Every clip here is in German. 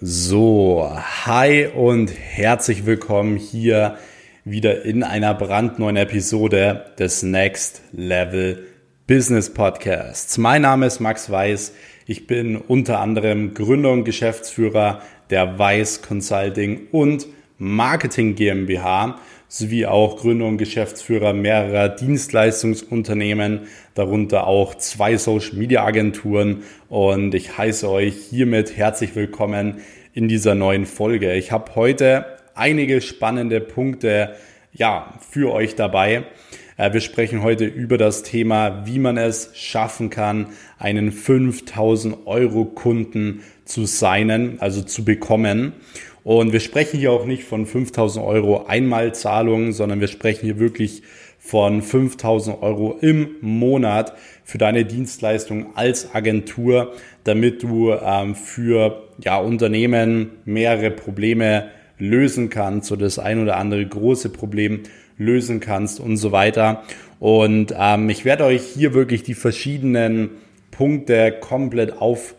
So, hi und herzlich willkommen hier wieder in einer brandneuen Episode des Next Level Business Podcasts. Mein Name ist Max Weiß. Ich bin unter anderem Gründer und Geschäftsführer der Weiß Consulting und Marketing GmbH sowie auch Gründer und Geschäftsführer mehrerer Dienstleistungsunternehmen, darunter auch zwei Social Media Agenturen und ich heiße euch hiermit herzlich willkommen in dieser neuen Folge. Ich habe heute einige spannende Punkte ja, für euch dabei. Äh, wir sprechen heute über das Thema, wie man es schaffen kann, einen 5000 Euro Kunden zu signen, also zu bekommen. Und wir sprechen hier auch nicht von 5000 Euro Einmalzahlungen, sondern wir sprechen hier wirklich von 5000 Euro im Monat für deine Dienstleistung als Agentur, damit du ähm, für ja, Unternehmen mehrere Probleme lösen kannst oder das ein oder andere große Problem lösen kannst und so weiter. Und ähm, ich werde euch hier wirklich die verschiedenen Punkte komplett auf,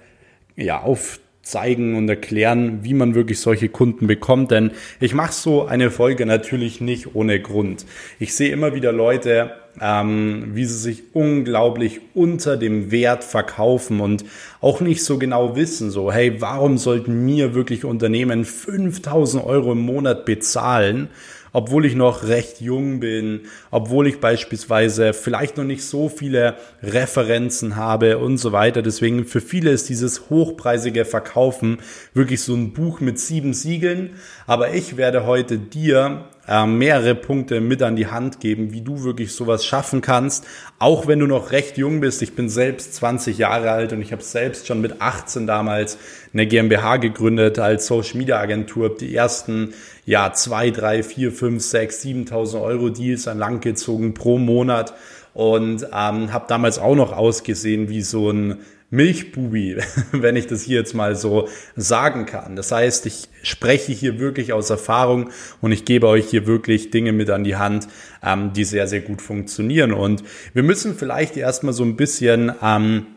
ja, auf zeigen und erklären, wie man wirklich solche Kunden bekommt. Denn ich mache so eine Folge natürlich nicht ohne Grund. Ich sehe immer wieder Leute, ähm, wie sie sich unglaublich unter dem Wert verkaufen und auch nicht so genau wissen, so, hey, warum sollten mir wirklich Unternehmen 5000 Euro im Monat bezahlen? Obwohl ich noch recht jung bin, obwohl ich beispielsweise vielleicht noch nicht so viele Referenzen habe und so weiter. Deswegen für viele ist dieses hochpreisige Verkaufen wirklich so ein Buch mit sieben Siegeln. Aber ich werde heute dir äh, mehrere Punkte mit an die Hand geben, wie du wirklich sowas schaffen kannst, auch wenn du noch recht jung bist. Ich bin selbst 20 Jahre alt und ich habe selbst schon mit 18 damals eine GmbH gegründet als Social Media Agentur, die ersten ja zwei, drei, vier, fünf, sechs, 7.000 Euro Deals an Land gezogen pro Monat und ähm, habe damals auch noch ausgesehen wie so ein Milchbubi, wenn ich das hier jetzt mal so sagen kann. Das heißt, ich spreche hier wirklich aus Erfahrung und ich gebe euch hier wirklich Dinge mit an die Hand, ähm, die sehr, sehr gut funktionieren. Und wir müssen vielleicht erstmal so ein bisschen ähm,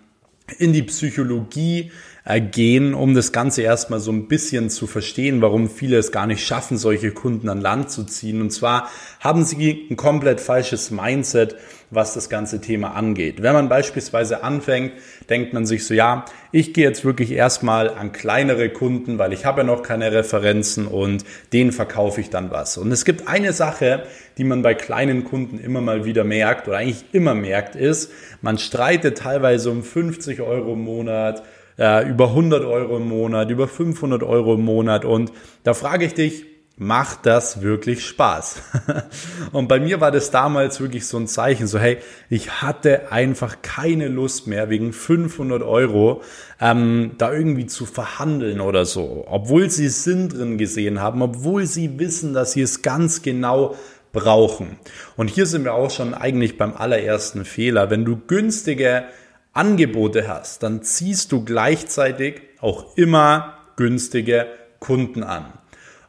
in die Psychologie gehen, um das Ganze erstmal so ein bisschen zu verstehen, warum viele es gar nicht schaffen, solche Kunden an Land zu ziehen. Und zwar haben sie ein komplett falsches Mindset, was das ganze Thema angeht. Wenn man beispielsweise anfängt, denkt man sich so, ja, ich gehe jetzt wirklich erstmal an kleinere Kunden, weil ich habe ja noch keine Referenzen und denen verkaufe ich dann was. Und es gibt eine Sache, die man bei kleinen Kunden immer mal wieder merkt oder eigentlich immer merkt, ist, man streitet teilweise um 50 Euro im Monat, äh, über 100 Euro im Monat, über 500 Euro im Monat. Und da frage ich dich, macht das wirklich Spaß? und bei mir war das damals wirklich so ein Zeichen, so hey, ich hatte einfach keine Lust mehr wegen 500 Euro ähm, da irgendwie zu verhandeln oder so, obwohl sie Sinn drin gesehen haben, obwohl sie wissen, dass sie es ganz genau brauchen. Und hier sind wir auch schon eigentlich beim allerersten Fehler. Wenn du günstige Angebote hast, dann ziehst du gleichzeitig auch immer günstige Kunden an.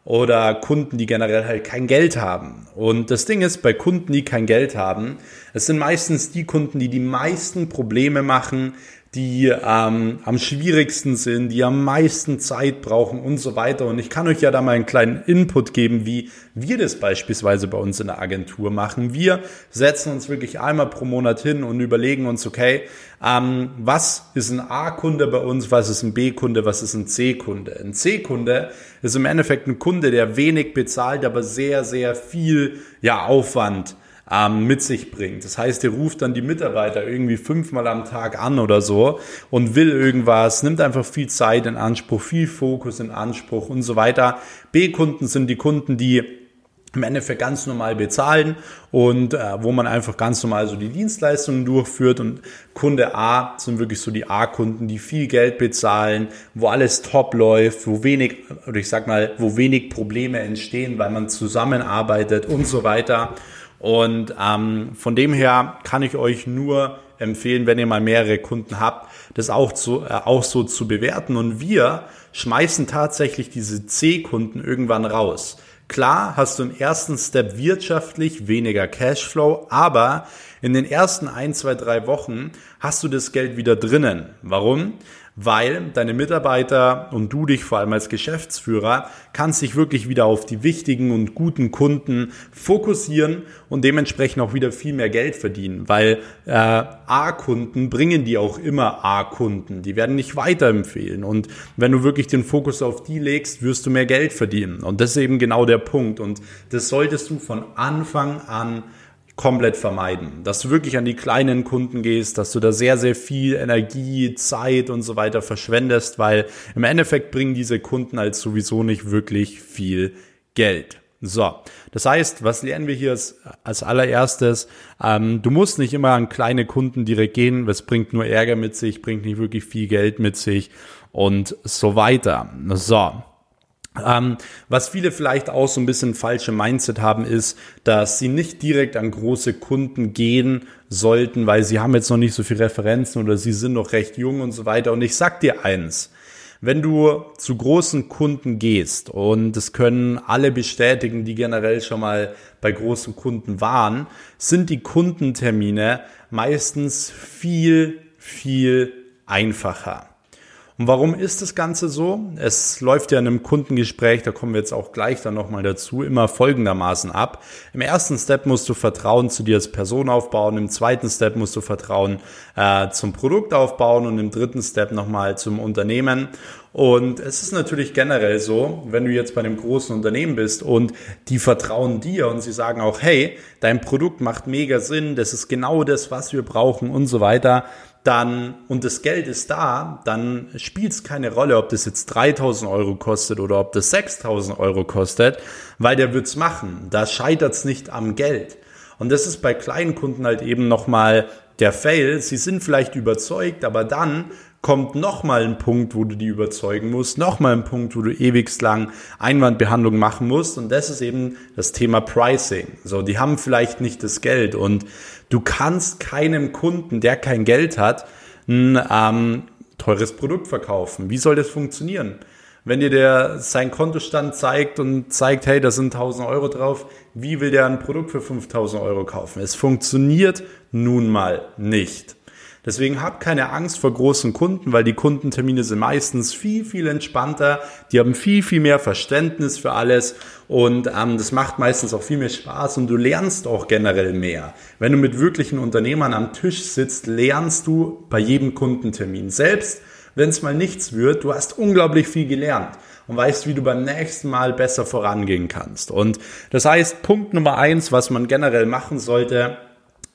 Oder Kunden, die generell halt kein Geld haben. Und das Ding ist, bei Kunden, die kein Geld haben, es sind meistens die Kunden, die die meisten Probleme machen, die ähm, am schwierigsten sind, die am meisten Zeit brauchen und so weiter. Und ich kann euch ja da mal einen kleinen Input geben, wie wir das beispielsweise bei uns in der Agentur machen. Wir setzen uns wirklich einmal pro Monat hin und überlegen uns, okay, ähm, was ist ein A-Kunde bei uns, was ist ein B-Kunde, was ist ein C-Kunde. Ein C-Kunde ist im Endeffekt ein Kunde, der wenig bezahlt, aber sehr, sehr viel ja, Aufwand ähm, mit sich bringt. Das heißt, ihr ruft dann die Mitarbeiter irgendwie fünfmal am Tag an oder so und will irgendwas, nimmt einfach viel Zeit in Anspruch, viel Fokus in Anspruch und so weiter. B-Kunden sind die Kunden, die im Endeffekt ganz normal bezahlen und äh, wo man einfach ganz normal so die Dienstleistungen durchführt und Kunde A sind wirklich so die A-Kunden, die viel Geld bezahlen, wo alles top läuft, wo wenig oder ich sag mal, wo wenig Probleme entstehen, weil man zusammenarbeitet und so weiter. Und ähm, von dem her kann ich euch nur empfehlen, wenn ihr mal mehrere Kunden habt, das auch, zu, äh, auch so zu bewerten. Und wir schmeißen tatsächlich diese C-Kunden irgendwann raus. Klar hast du im ersten Step wirtschaftlich weniger Cashflow, aber in den ersten ein, zwei, drei Wochen hast du das Geld wieder drinnen. Warum? Weil deine Mitarbeiter und du dich vor allem als Geschäftsführer kannst dich wirklich wieder auf die wichtigen und guten Kunden fokussieren und dementsprechend auch wieder viel mehr Geld verdienen, weil äh, A-Kunden bringen die auch immer A-Kunden, die werden nicht weiterempfehlen. Und wenn du wirklich den Fokus auf die legst, wirst du mehr Geld verdienen. Und das ist eben genau der Punkt. Und das solltest du von Anfang an komplett vermeiden. Dass du wirklich an die kleinen Kunden gehst, dass du da sehr, sehr viel Energie, Zeit und so weiter verschwendest, weil im Endeffekt bringen diese Kunden als sowieso nicht wirklich viel Geld. So, das heißt, was lernen wir hier als, als allererstes? Ähm, du musst nicht immer an kleine Kunden direkt gehen, das bringt nur Ärger mit sich, bringt nicht wirklich viel Geld mit sich und so weiter. So, ähm, was viele vielleicht auch so ein bisschen falsche Mindset haben, ist, dass sie nicht direkt an große Kunden gehen sollten, weil sie haben jetzt noch nicht so viele Referenzen oder sie sind noch recht jung und so weiter. Und ich sag dir eins, wenn du zu großen Kunden gehst, und das können alle bestätigen, die generell schon mal bei großen Kunden waren, sind die Kundentermine meistens viel, viel einfacher. Und warum ist das Ganze so? Es läuft ja in einem Kundengespräch, da kommen wir jetzt auch gleich dann nochmal dazu, immer folgendermaßen ab. Im ersten Step musst du Vertrauen zu dir als Person aufbauen, im zweiten Step musst du Vertrauen äh, zum Produkt aufbauen und im dritten Step nochmal zum Unternehmen. Und es ist natürlich generell so, wenn du jetzt bei einem großen Unternehmen bist und die vertrauen dir und sie sagen auch, hey, dein Produkt macht mega Sinn, das ist genau das, was wir brauchen und so weiter, dann, und das Geld ist da, dann spielt es keine Rolle, ob das jetzt 3000 Euro kostet oder ob das 6000 Euro kostet, weil der wird's machen. Da scheitert's nicht am Geld. Und das ist bei kleinen Kunden halt eben nochmal der Fail. Sie sind vielleicht überzeugt, aber dann kommt nochmal ein Punkt, wo du die überzeugen musst, nochmal ein Punkt, wo du ewigst lang Einwandbehandlung machen musst. Und das ist eben das Thema Pricing. So, die haben vielleicht nicht das Geld und du kannst keinem Kunden, der kein Geld hat, ein ähm, teures Produkt verkaufen. Wie soll das funktionieren? Wenn dir der sein Kontostand zeigt und zeigt, hey, da sind 1000 Euro drauf, wie will der ein Produkt für 5000 Euro kaufen? Es funktioniert nun mal nicht. Deswegen habt keine Angst vor großen Kunden, weil die Kundentermine sind meistens viel, viel entspannter. Die haben viel, viel mehr Verständnis für alles und ähm, das macht meistens auch viel mehr Spaß und du lernst auch generell mehr. Wenn du mit wirklichen Unternehmern am Tisch sitzt, lernst du bei jedem Kundentermin. Selbst wenn es mal nichts wird, du hast unglaublich viel gelernt und weißt, wie du beim nächsten Mal besser vorangehen kannst. Und das heißt, Punkt Nummer eins, was man generell machen sollte,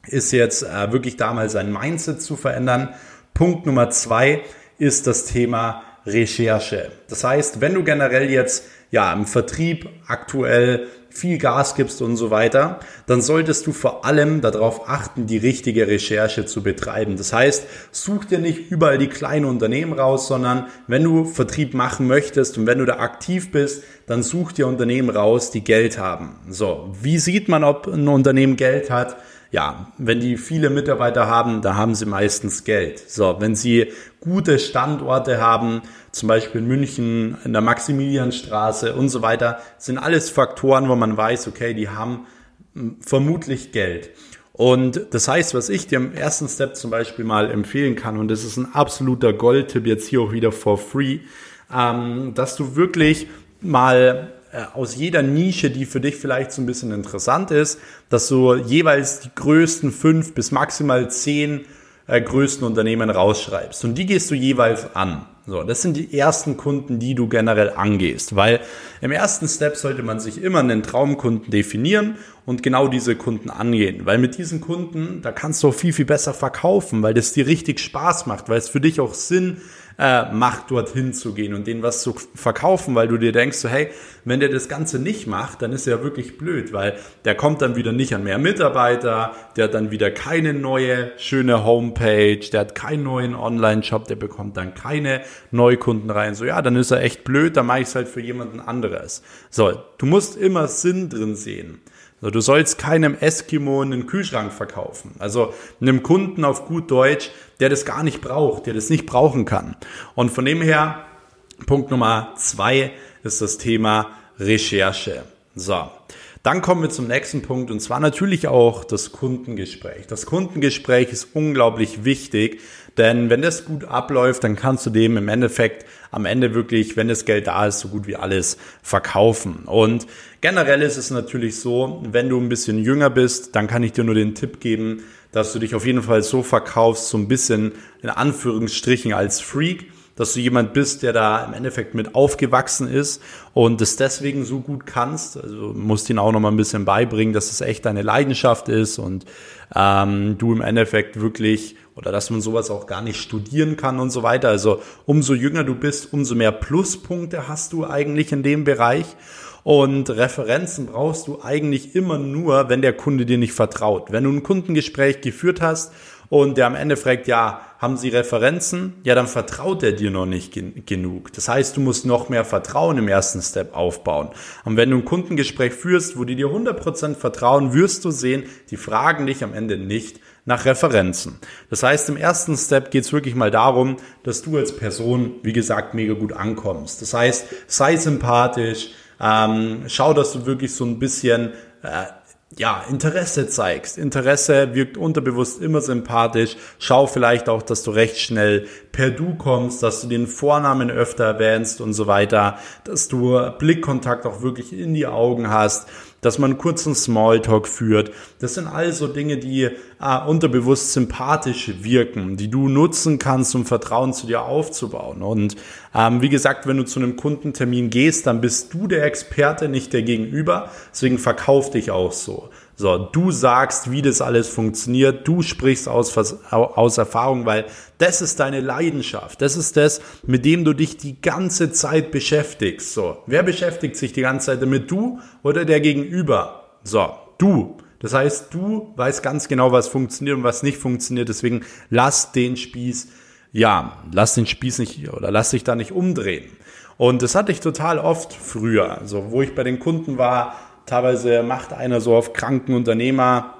ist jetzt äh, wirklich damals sein Mindset zu verändern. Punkt Nummer zwei ist das Thema Recherche. Das heißt, wenn du generell jetzt ja im Vertrieb aktuell viel Gas gibst und so weiter, dann solltest du vor allem darauf achten, die richtige Recherche zu betreiben. Das heißt, such dir nicht überall die kleinen Unternehmen raus, sondern wenn du Vertrieb machen möchtest und wenn du da aktiv bist, dann such dir Unternehmen raus, die Geld haben. So, wie sieht man, ob ein Unternehmen Geld hat? Ja, wenn die viele Mitarbeiter haben, da haben sie meistens Geld. So, wenn sie gute Standorte haben, zum Beispiel in München, in der Maximilianstraße und so weiter, sind alles Faktoren, wo man weiß, okay, die haben hm, vermutlich Geld. Und das heißt, was ich dir im ersten Step zum Beispiel mal empfehlen kann, und das ist ein absoluter Goldtipp jetzt hier auch wieder for free, ähm, dass du wirklich mal aus jeder Nische, die für dich vielleicht so ein bisschen interessant ist, dass du jeweils die größten fünf bis maximal zehn äh, größten Unternehmen rausschreibst. Und die gehst du jeweils an. So, das sind die ersten Kunden, die du generell angehst, weil im ersten Step sollte man sich immer einen Traumkunden definieren und genau diese Kunden angehen, weil mit diesen Kunden, da kannst du auch viel, viel besser verkaufen, weil das dir richtig Spaß macht, weil es für dich auch Sinn äh, macht, dorthin zu gehen und denen was zu verkaufen, weil du dir denkst, so, hey, wenn der das Ganze nicht macht, dann ist er wirklich blöd, weil der kommt dann wieder nicht an mehr Mitarbeiter, der hat dann wieder keine neue schöne Homepage, der hat keinen neuen Online-Shop, der bekommt dann keine Neukunden rein. So, ja, dann ist er echt blöd, dann mache ich es halt für jemanden anderes. So, du musst immer Sinn drin sehen. Du sollst keinem Eskimo einen Kühlschrank verkaufen. Also einem Kunden auf gut Deutsch, der das gar nicht braucht, der das nicht brauchen kann. Und von dem her, Punkt Nummer zwei ist das Thema Recherche. So. Dann kommen wir zum nächsten Punkt und zwar natürlich auch das Kundengespräch. Das Kundengespräch ist unglaublich wichtig, denn wenn das gut abläuft, dann kannst du dem im Endeffekt am Ende wirklich, wenn das Geld da ist, so gut wie alles verkaufen. Und generell ist es natürlich so, wenn du ein bisschen jünger bist, dann kann ich dir nur den Tipp geben, dass du dich auf jeden Fall so verkaufst, so ein bisschen in Anführungsstrichen als Freak dass du jemand bist, der da im Endeffekt mit aufgewachsen ist und es deswegen so gut kannst. Also musst ihn auch noch mal ein bisschen beibringen, dass es echt deine Leidenschaft ist und ähm, du im Endeffekt wirklich oder dass man sowas auch gar nicht studieren kann und so weiter. Also umso jünger du bist, umso mehr Pluspunkte hast du eigentlich in dem Bereich. Und Referenzen brauchst du eigentlich immer nur, wenn der Kunde dir nicht vertraut. Wenn du ein Kundengespräch geführt hast und der am Ende fragt, ja, haben Sie Referenzen? Ja, dann vertraut er dir noch nicht gen genug. Das heißt, du musst noch mehr Vertrauen im ersten Step aufbauen. Und wenn du ein Kundengespräch führst, wo die dir 100% vertrauen, wirst du sehen, die fragen dich am Ende nicht nach Referenzen. Das heißt, im ersten Step geht es wirklich mal darum, dass du als Person, wie gesagt, mega gut ankommst. Das heißt, sei sympathisch, ähm, schau, dass du wirklich so ein bisschen äh, ja, Interesse zeigst. Interesse wirkt unterbewusst immer sympathisch. Schau vielleicht auch, dass du recht schnell per Du kommst, dass du den Vornamen öfter erwähnst und so weiter, dass du Blickkontakt auch wirklich in die Augen hast, dass man kurzen Smalltalk führt. Das sind also Dinge, die äh, unterbewusst sympathisch wirken, die du nutzen kannst, um Vertrauen zu dir aufzubauen. Und ähm, wie gesagt, wenn du zu einem Kundentermin gehst, dann bist du der Experte, nicht der Gegenüber. Deswegen verkauf dich auch so. So, du sagst, wie das alles funktioniert, du sprichst aus, aus Erfahrung, weil das ist deine Leidenschaft. Das ist das, mit dem du dich die ganze Zeit beschäftigst. So, wer beschäftigt sich die ganze Zeit damit? Du oder der Gegenüber? So, du. Das heißt, du weißt ganz genau, was funktioniert und was nicht funktioniert. Deswegen lass den Spieß, ja, lass den Spieß nicht oder lass dich da nicht umdrehen. Und das hatte ich total oft früher. Also, wo ich bei den Kunden war, Teilweise macht einer so auf kranken Unternehmer,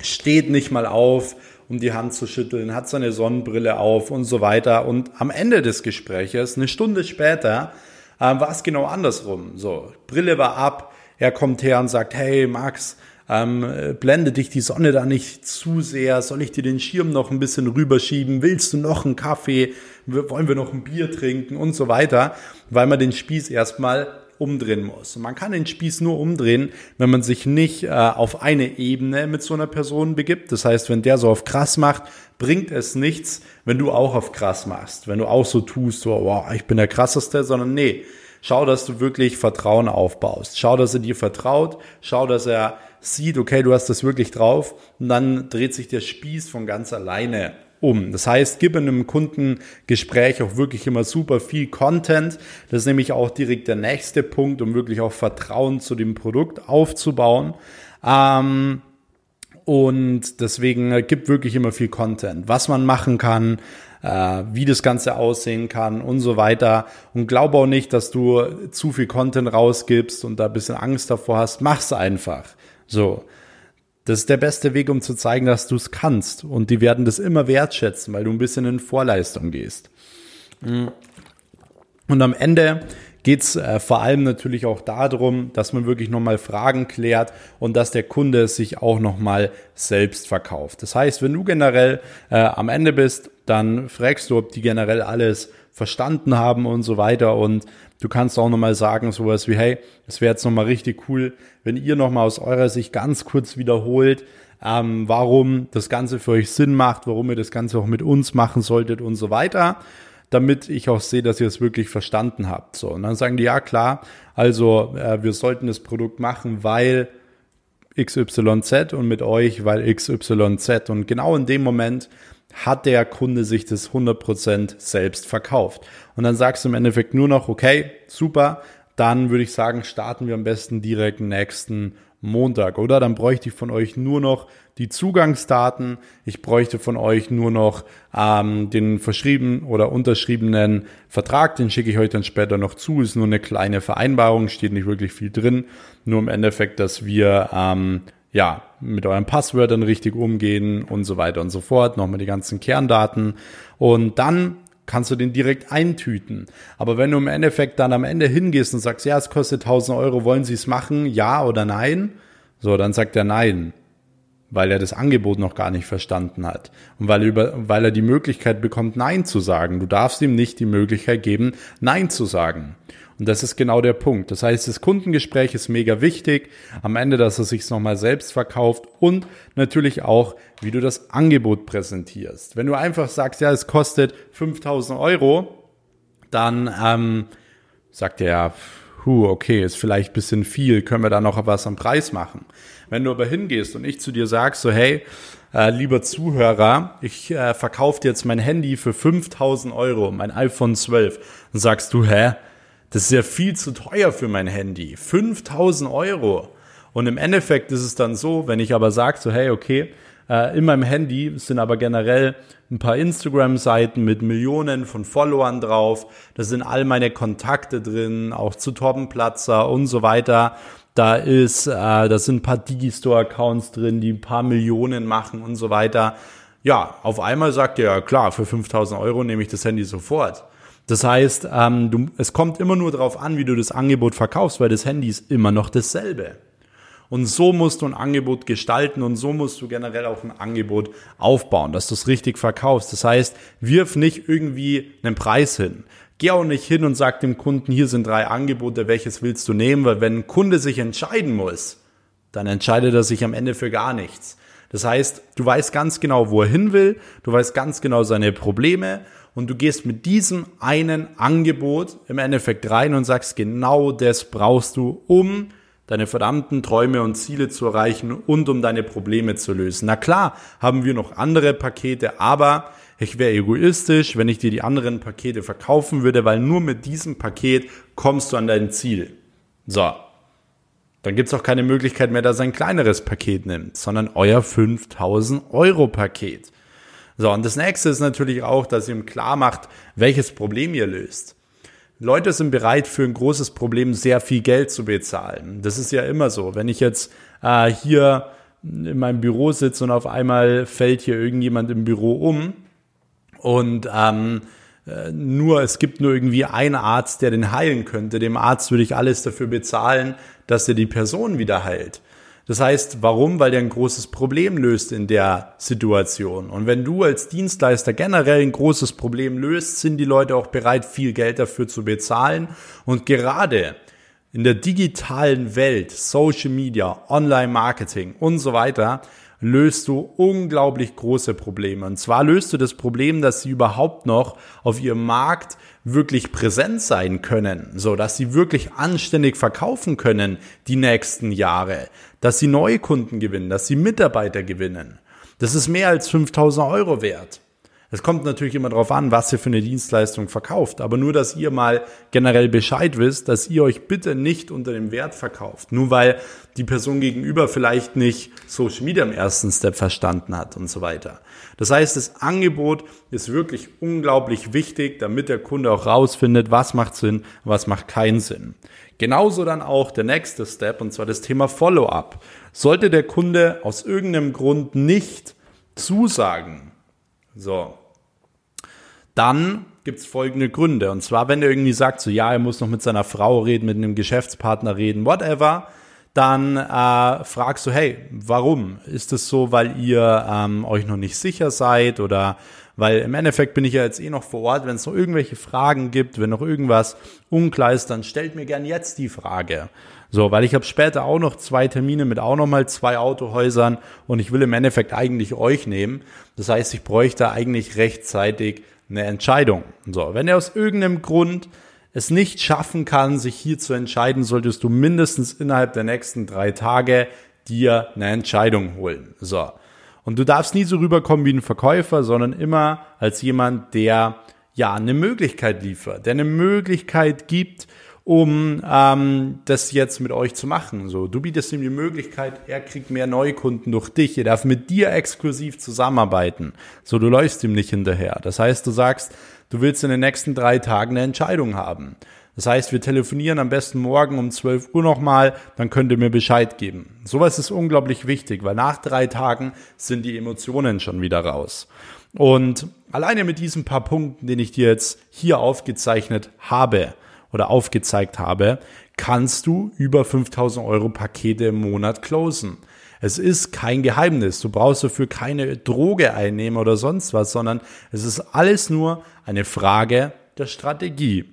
steht nicht mal auf, um die Hand zu schütteln, hat seine Sonnenbrille auf und so weiter. Und am Ende des Gespräches, eine Stunde später, äh, war es genau andersrum. So, Brille war ab, er kommt her und sagt, hey Max, ähm, blende dich die Sonne da nicht zu sehr, soll ich dir den Schirm noch ein bisschen rüberschieben, willst du noch einen Kaffee, wollen wir noch ein Bier trinken und so weiter, weil man den Spieß erstmal umdrehen muss. Und man kann den Spieß nur umdrehen, wenn man sich nicht äh, auf eine Ebene mit so einer Person begibt. Das heißt, wenn der so auf krass macht, bringt es nichts, wenn du auch auf krass machst. Wenn du auch so tust, so, wow, ich bin der krasseste, sondern nee. Schau, dass du wirklich Vertrauen aufbaust. Schau, dass er dir vertraut. Schau, dass er sieht, okay, du hast das wirklich drauf. Und dann dreht sich der Spieß von ganz alleine um. Das heißt, gib in einem Kundengespräch auch wirklich immer super viel Content. Das ist nämlich auch direkt der nächste Punkt, um wirklich auch Vertrauen zu dem Produkt aufzubauen. Ähm, und deswegen äh, gibt wirklich immer viel Content, was man machen kann, äh, wie das Ganze aussehen kann und so weiter. Und glaube auch nicht, dass du zu viel Content rausgibst und da ein bisschen Angst davor hast. Mach's einfach. So. Das ist der beste Weg, um zu zeigen, dass du es kannst. Und die werden das immer wertschätzen, weil du ein bisschen in Vorleistung gehst. Mm. Und am Ende geht's äh, vor allem natürlich auch darum, dass man wirklich nochmal Fragen klärt und dass der Kunde sich auch nochmal selbst verkauft. Das heißt, wenn du generell äh, am Ende bist, dann fragst du, ob die generell alles verstanden haben und so weiter. Und du kannst auch nochmal sagen, sowas wie, hey, es wäre jetzt nochmal richtig cool, wenn ihr nochmal aus eurer Sicht ganz kurz wiederholt, ähm, warum das Ganze für euch Sinn macht, warum ihr das Ganze auch mit uns machen solltet und so weiter, damit ich auch sehe, dass ihr es wirklich verstanden habt. So, und dann sagen die, ja klar, also äh, wir sollten das Produkt machen, weil XYZ und mit euch, weil XYZ. Und genau in dem Moment hat der Kunde sich das 100% selbst verkauft. Und dann sagst du im Endeffekt nur noch, okay, super, dann würde ich sagen, starten wir am besten direkt nächsten Montag, oder? Dann bräuchte ich von euch nur noch die Zugangsdaten. Ich bräuchte von euch nur noch ähm, den verschrieben oder unterschriebenen Vertrag. Den schicke ich euch dann später noch zu. Ist nur eine kleine Vereinbarung, steht nicht wirklich viel drin. Nur im Endeffekt, dass wir ähm, ja, mit euren Passwörtern richtig umgehen und so weiter und so fort. Nochmal die ganzen Kerndaten. Und dann kannst du den direkt eintüten. Aber wenn du im Endeffekt dann am Ende hingehst und sagst, ja, es kostet 1000 Euro, wollen Sie es machen? Ja oder nein? So, dann sagt er nein weil er das Angebot noch gar nicht verstanden hat und weil er, über, weil er die Möglichkeit bekommt, Nein zu sagen. Du darfst ihm nicht die Möglichkeit geben, Nein zu sagen. Und das ist genau der Punkt. Das heißt, das Kundengespräch ist mega wichtig. Am Ende, dass er sich nochmal selbst verkauft und natürlich auch, wie du das Angebot präsentierst. Wenn du einfach sagst, ja, es kostet 5000 Euro, dann ähm, sagt er, puh, okay, ist vielleicht bisschen viel, können wir da noch was am Preis machen. Wenn du aber hingehst und ich zu dir sag so, hey, äh, lieber Zuhörer, ich äh, verkaufe dir jetzt mein Handy für 5000 Euro, mein iPhone 12, dann sagst du, hä, das ist ja viel zu teuer für mein Handy. 5000 Euro. Und im Endeffekt ist es dann so, wenn ich aber sage so, hey, okay, äh, in meinem Handy sind aber generell ein paar Instagram-Seiten mit Millionen von Followern drauf. Da sind all meine Kontakte drin, auch zu Torben Platzer und so weiter. Da ist, äh, da sind ein paar Digistore-Accounts drin, die ein paar Millionen machen und so weiter. Ja, auf einmal sagt er, ja klar, für 5000 Euro nehme ich das Handy sofort. Das heißt, ähm, du, es kommt immer nur darauf an, wie du das Angebot verkaufst, weil das Handy ist immer noch dasselbe. Und so musst du ein Angebot gestalten und so musst du generell auch ein Angebot aufbauen, dass du es richtig verkaufst. Das heißt, wirf nicht irgendwie einen Preis hin. Geh auch nicht hin und sag dem Kunden, hier sind drei Angebote, welches willst du nehmen? Weil wenn ein Kunde sich entscheiden muss, dann entscheidet er sich am Ende für gar nichts. Das heißt, du weißt ganz genau, wo er hin will, du weißt ganz genau seine Probleme und du gehst mit diesem einen Angebot im Endeffekt rein und sagst, genau das brauchst du, um deine verdammten Träume und Ziele zu erreichen und um deine Probleme zu lösen. Na klar, haben wir noch andere Pakete, aber ich wäre egoistisch, wenn ich dir die anderen Pakete verkaufen würde, weil nur mit diesem Paket kommst du an dein Ziel. So. Dann gibt's auch keine Möglichkeit mehr, dass er ein kleineres Paket nimmt, sondern euer 5000 Euro Paket. So, und das nächste ist natürlich auch, dass ihr ihm klar macht, welches Problem ihr löst. Leute sind bereit, für ein großes Problem sehr viel Geld zu bezahlen. Das ist ja immer so. Wenn ich jetzt äh, hier in meinem Büro sitze und auf einmal fällt hier irgendjemand im Büro um, und ähm, äh, nur, es gibt nur irgendwie einen Arzt, der den heilen könnte. Dem Arzt würde ich alles dafür bezahlen, dass er die Person wieder heilt. Das heißt, warum? Weil der ein großes Problem löst in der Situation. Und wenn du als Dienstleister generell ein großes Problem löst, sind die Leute auch bereit, viel Geld dafür zu bezahlen. Und gerade in der digitalen Welt, Social Media, Online-Marketing und so weiter, löst du unglaublich große Probleme. Und zwar löst du das Problem, dass sie überhaupt noch auf ihrem Markt wirklich präsent sein können, so dass sie wirklich anständig verkaufen können die nächsten Jahre, dass sie neue Kunden gewinnen, dass sie Mitarbeiter gewinnen. Das ist mehr als 5000 Euro wert. Es kommt natürlich immer darauf an, was ihr für eine Dienstleistung verkauft. Aber nur, dass ihr mal generell Bescheid wisst, dass ihr euch bitte nicht unter dem Wert verkauft. Nur weil die Person gegenüber vielleicht nicht Social Media im ersten Step verstanden hat und so weiter. Das heißt, das Angebot ist wirklich unglaublich wichtig, damit der Kunde auch rausfindet, was macht Sinn, was macht keinen Sinn. Genauso dann auch der nächste Step, und zwar das Thema Follow-up. Sollte der Kunde aus irgendeinem Grund nicht zusagen, so. Dann gibt es folgende Gründe. Und zwar, wenn er irgendwie sagt, so ja, er muss noch mit seiner Frau reden, mit einem Geschäftspartner reden, whatever, dann äh, fragst du, hey, warum? Ist es so, weil ihr ähm, euch noch nicht sicher seid oder weil im Endeffekt bin ich ja jetzt eh noch vor Ort, wenn es noch irgendwelche Fragen gibt, wenn noch irgendwas unklar ist, dann stellt mir gern jetzt die Frage. So, weil ich habe später auch noch zwei Termine mit auch noch mal zwei Autohäusern und ich will im Endeffekt eigentlich euch nehmen. Das heißt, ich bräuchte eigentlich rechtzeitig eine Entscheidung. So, wenn er aus irgendeinem Grund es nicht schaffen kann, sich hier zu entscheiden, solltest du mindestens innerhalb der nächsten drei Tage dir eine Entscheidung holen. So. Und du darfst nie so rüberkommen wie ein Verkäufer, sondern immer als jemand, der ja eine Möglichkeit liefert, der eine Möglichkeit gibt, um ähm, das jetzt mit euch zu machen. So, du bietest ihm die Möglichkeit, er kriegt mehr Neukunden durch dich, er darf mit dir exklusiv zusammenarbeiten. So, du läufst ihm nicht hinterher. Das heißt, du sagst, du willst in den nächsten drei Tagen eine Entscheidung haben. Das heißt, wir telefonieren am besten morgen um 12 Uhr nochmal, dann könnt ihr mir Bescheid geben. Sowas ist unglaublich wichtig, weil nach drei Tagen sind die Emotionen schon wieder raus. Und alleine mit diesen paar Punkten, den ich dir jetzt hier aufgezeichnet habe oder aufgezeigt habe, kannst du über 5000 Euro Pakete im Monat closen. Es ist kein Geheimnis. Du brauchst dafür keine Droge einnehmen oder sonst was, sondern es ist alles nur eine Frage der Strategie.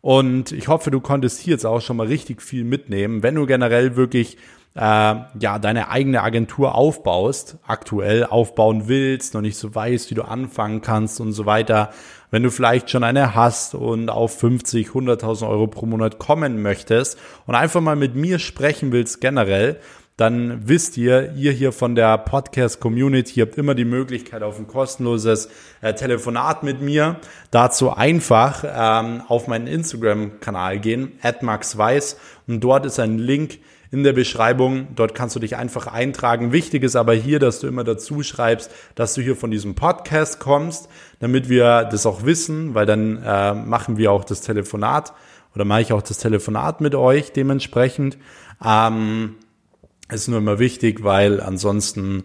Und ich hoffe, du konntest hier jetzt auch schon mal richtig viel mitnehmen. Wenn du generell wirklich äh, ja deine eigene Agentur aufbaust, aktuell aufbauen willst, noch nicht so weißt, wie du anfangen kannst und so weiter. Wenn du vielleicht schon eine hast und auf 50, 100.000 Euro pro Monat kommen möchtest und einfach mal mit mir sprechen willst generell, dann wisst ihr, ihr hier von der Podcast Community habt immer die Möglichkeit auf ein kostenloses äh, Telefonat mit mir. Dazu einfach ähm, auf meinen Instagram-Kanal gehen, @maxweiss und dort ist ein Link in der Beschreibung. Dort kannst du dich einfach eintragen. Wichtig ist aber hier, dass du immer dazu schreibst, dass du hier von diesem Podcast kommst, damit wir das auch wissen, weil dann äh, machen wir auch das Telefonat oder mache ich auch das Telefonat mit euch dementsprechend. Ähm, ist nur immer wichtig, weil ansonsten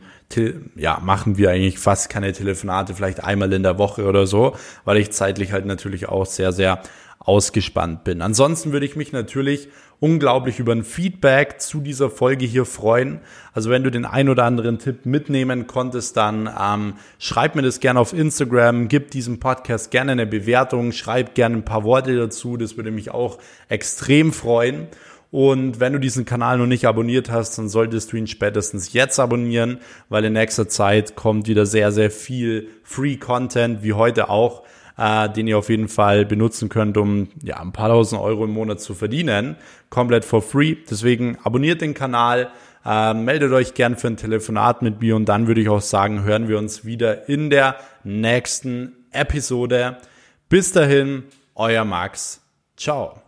ja, machen wir eigentlich fast keine Telefonate, vielleicht einmal in der Woche oder so, weil ich zeitlich halt natürlich auch sehr, sehr ausgespannt bin. Ansonsten würde ich mich natürlich unglaublich über ein Feedback zu dieser Folge hier freuen. Also wenn du den ein oder anderen Tipp mitnehmen konntest, dann ähm, schreib mir das gerne auf Instagram, gib diesem Podcast gerne eine Bewertung, schreib gerne ein paar Worte dazu, das würde mich auch extrem freuen. Und wenn du diesen Kanal noch nicht abonniert hast, dann solltest du ihn spätestens jetzt abonnieren, weil in nächster Zeit kommt wieder sehr, sehr viel Free Content, wie heute auch, äh, den ihr auf jeden Fall benutzen könnt, um ja ein paar tausend Euro im Monat zu verdienen. Komplett for free. Deswegen abonniert den Kanal. Äh, meldet euch gern für ein Telefonat mit mir und dann würde ich auch sagen, hören wir uns wieder in der nächsten Episode. Bis dahin, euer Max. Ciao.